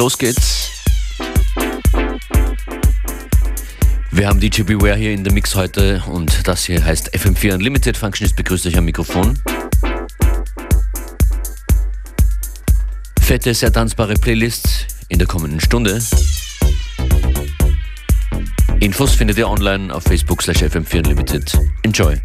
Los geht's. Wir haben DJ Beware hier in der Mix heute und das hier heißt FM4 Unlimited. Functionist begrüßt euch am Mikrofon. Fette, sehr tanzbare Playlists in der kommenden Stunde. Infos findet ihr online auf Facebook slash FM4 Unlimited. Enjoy!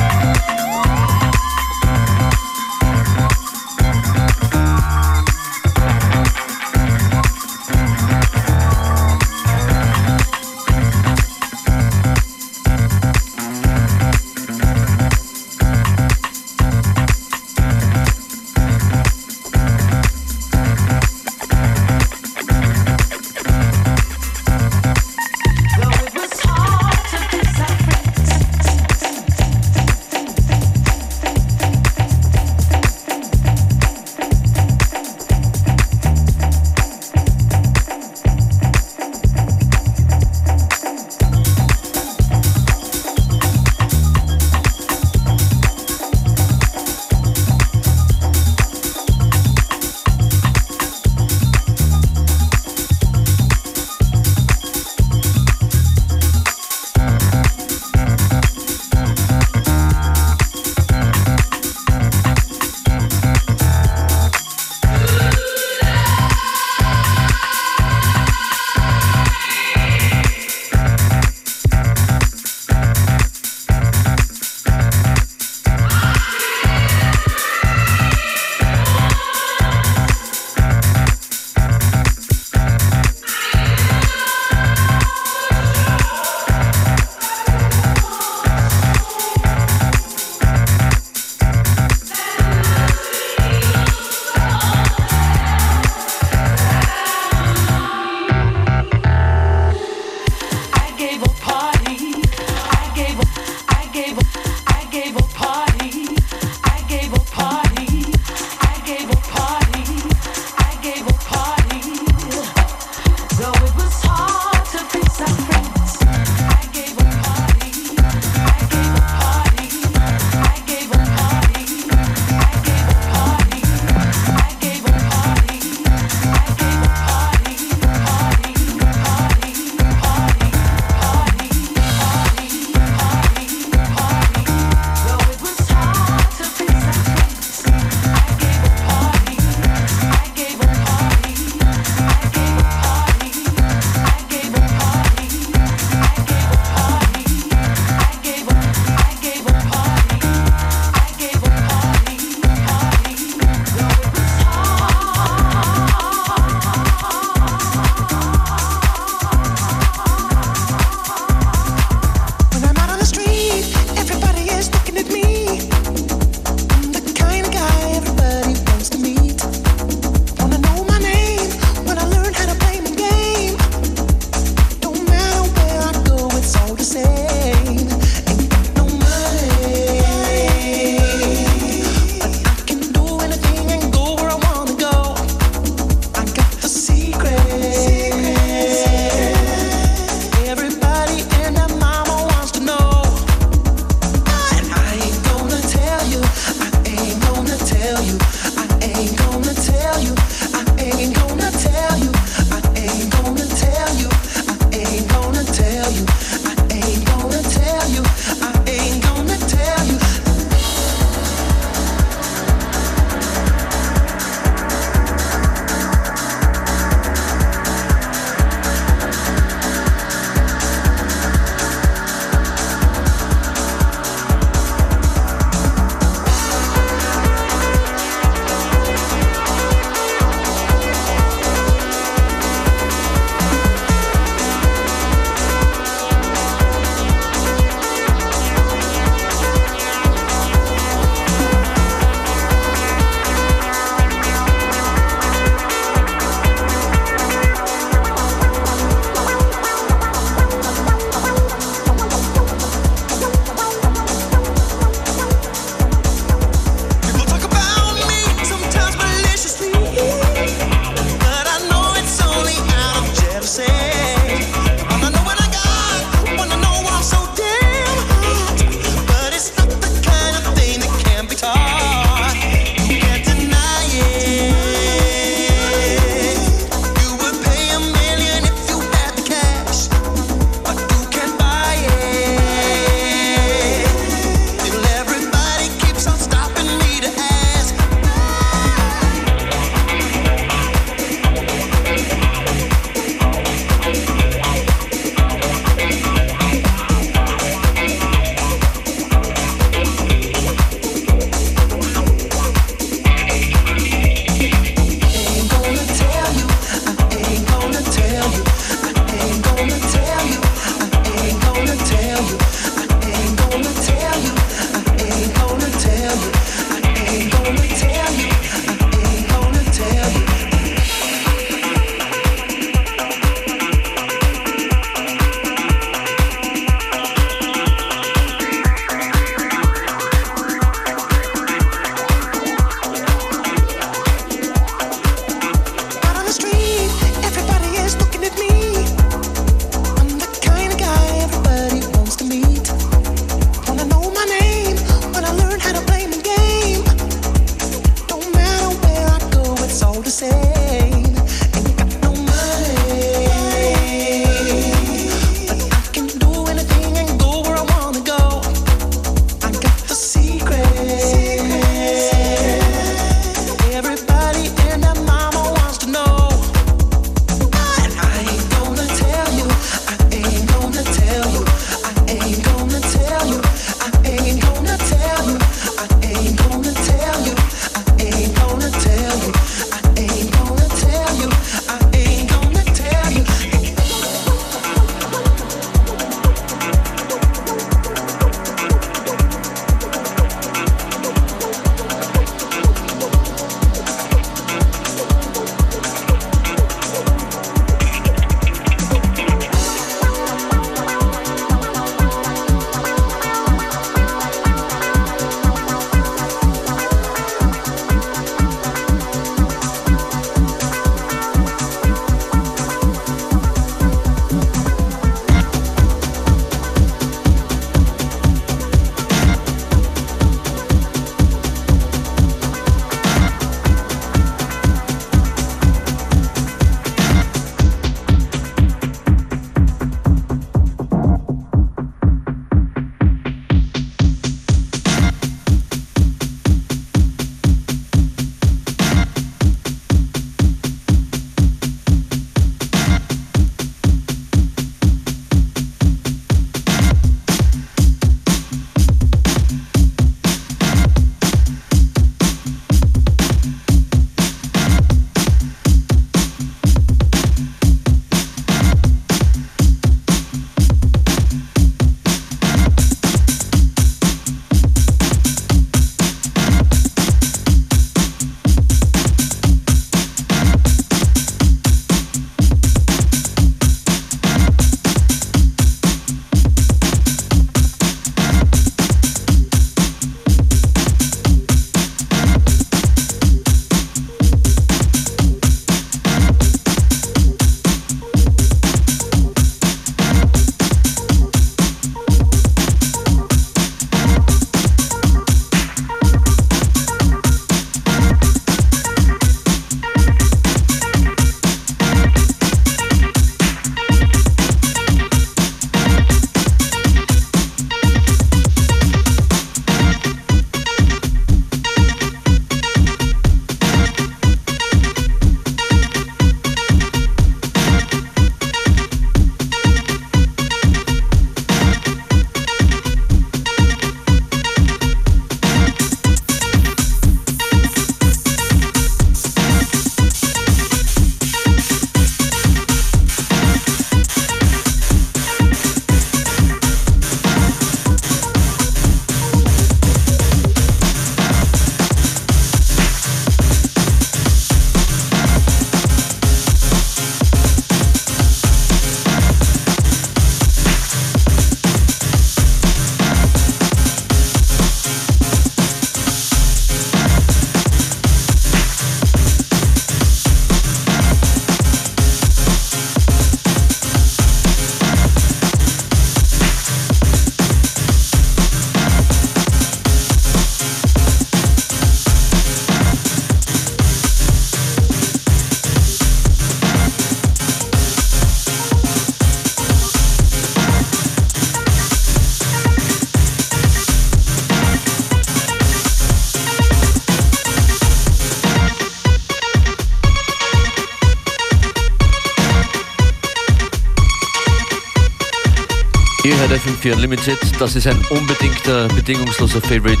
FM4 Unlimited. Das ist ein unbedingter, bedingungsloser Favorite.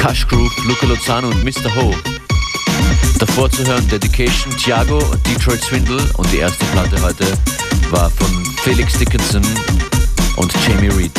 Cash Groove, Luca Lozano und Mr. Ho. Davor zu hören Dedication, Thiago, Detroit Swindle und die erste Platte heute war von Felix Dickinson und Jamie Reed.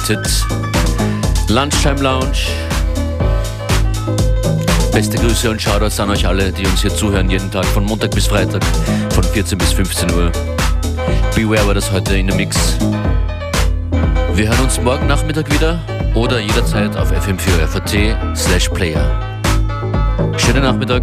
FM4 Unlimited. Lunchtime Lounge. Beste Grüße und Shoutouts an euch alle, die uns hier zuhören, jeden Tag von Montag bis Freitag, von 14 bis 15 Uhr. Beware war das heute in der Mix. Wir hören uns morgen Nachmittag wieder oder jederzeit auf fm4fat slash player. Schönen Nachmittag.